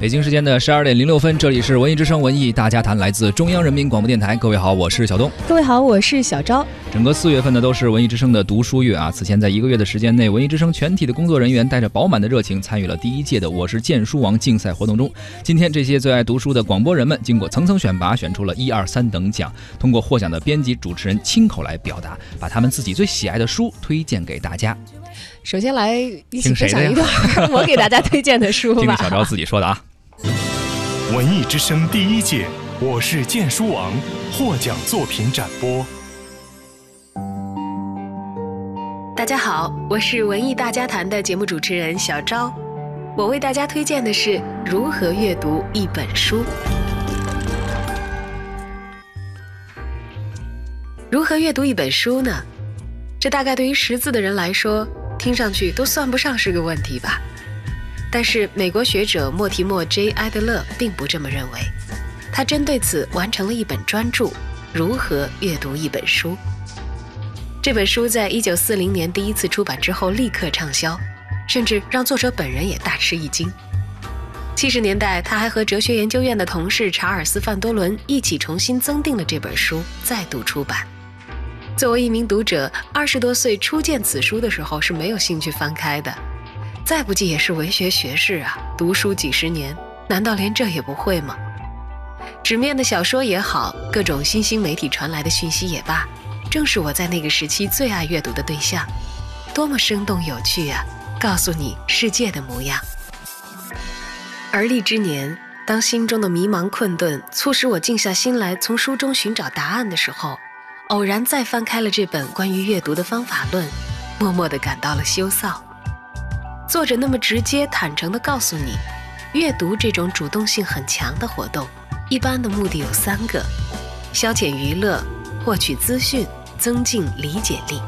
北京时间的十二点零六分，这里是文艺之声文艺大家谈，来自中央人民广播电台。各位好，我是小东。各位好，我是小昭。整个四月份呢，都是文艺之声的读书月啊。此前在一个月的时间内，文艺之声全体的工作人员带着饱满的热情，参与了第一届的“我是荐书王”竞赛活动中。今天，这些最爱读书的广播人们，经过层层选拔，选出了一二三等奖，通过获奖的编辑、主持人亲口来表达，把他们自己最喜爱的书推荐给大家。首先来一起分享一段我给大家推荐的书吧。听小昭自己说的啊。文艺之声第一届“我是荐书王”获奖作品展播。大家好，我是文艺大家谈的节目主持人小昭。我为大家推荐的是如何阅读一本书。如何阅读一本书呢？这大概对于识字的人来说，听上去都算不上是个问题吧。但是，美国学者莫提莫 ·J· 埃德勒并不这么认为。他针对此完成了一本专著《如何阅读一本书》。这本书在一九四零年第一次出版之后立刻畅销，甚至让作者本人也大吃一惊。七十年代，他还和哲学研究院的同事查尔斯·范多伦一起重新增订了这本书，再度出版。作为一名读者，二十多岁初见此书的时候是没有兴趣翻开的。再不济也是文学学士啊，读书几十年，难道连这也不会吗？纸面的小说也好，各种新兴媒体传来的讯息也罢，正是我在那个时期最爱阅读的对象，多么生动有趣啊！告诉你世界的模样。而立之年，当心中的迷茫困顿促使我静下心来从书中寻找答案的时候，偶然再翻开了这本关于阅读的方法论，默默地感到了羞臊。作者那么直接坦诚地告诉你，阅读这种主动性很强的活动，一般的目的有三个：消遣娱乐、获取资讯、增进理解力。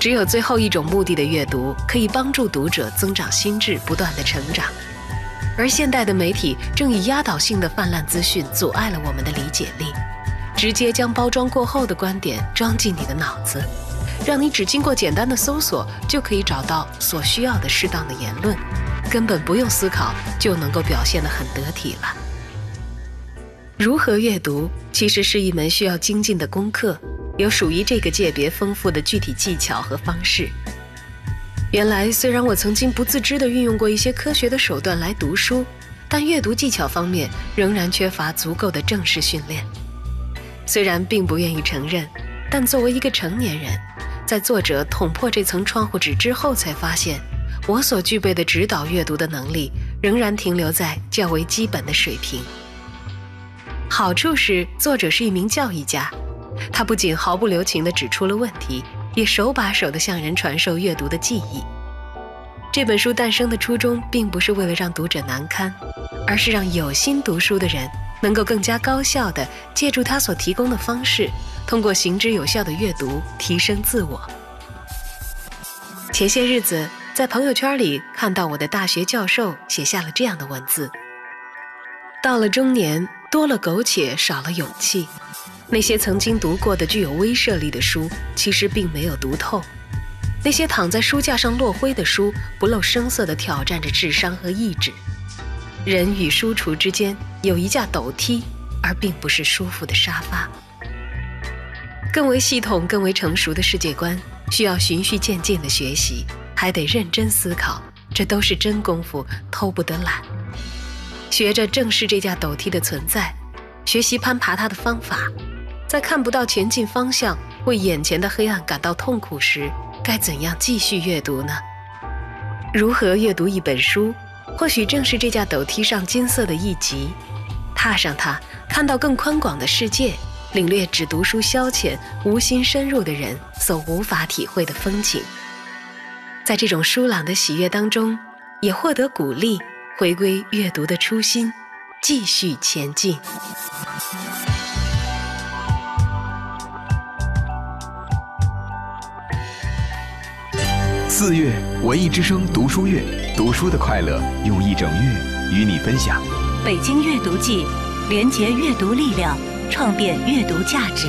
只有最后一种目的的阅读，可以帮助读者增长心智，不断的成长。而现代的媒体正以压倒性的泛滥资讯，阻碍了我们的理解力，直接将包装过后的观点装进你的脑子。让你只经过简单的搜索就可以找到所需要的适当的言论，根本不用思考就能够表现得很得体了。如何阅读其实是一门需要精进的功课，有属于这个界别丰富的具体技巧和方式。原来虽然我曾经不自知地运用过一些科学的手段来读书，但阅读技巧方面仍然缺乏足够的正式训练。虽然并不愿意承认，但作为一个成年人。在作者捅破这层窗户纸之后，才发现我所具备的指导阅读的能力仍然停留在较为基本的水平。好处是，作者是一名教育家，他不仅毫不留情地指出了问题，也手把手地向人传授阅读的技艺。这本书诞生的初衷，并不是为了让读者难堪，而是让有心读书的人能够更加高效地借助他所提供的方式。通过行之有效的阅读提升自我。前些日子在朋友圈里看到我的大学教授写下了这样的文字：到了中年，多了苟且，少了勇气。那些曾经读过的具有威慑力的书，其实并没有读透；那些躺在书架上落灰的书，不露声色地挑战着智商和意志。人与书橱之间有一架陡梯，而并不是舒服的沙发。更为系统、更为成熟的世界观，需要循序渐进的学习，还得认真思考，这都是真功夫，偷不得懒。学着正视这架陡梯的存在，学习攀爬它的方法，在看不到前进方向、为眼前的黑暗感到痛苦时，该怎样继续阅读呢？如何阅读一本书，或许正是这架斗梯上金色的一级，踏上它，看到更宽广的世界。领略只读书消遣、无心深入的人所无法体会的风景，在这种舒朗的喜悦当中，也获得鼓励，回归阅读的初心，继续前进。四月文艺之声读书月，读书的快乐用一整月与你分享。北京阅读季，连结阅读力量。创变阅读价值。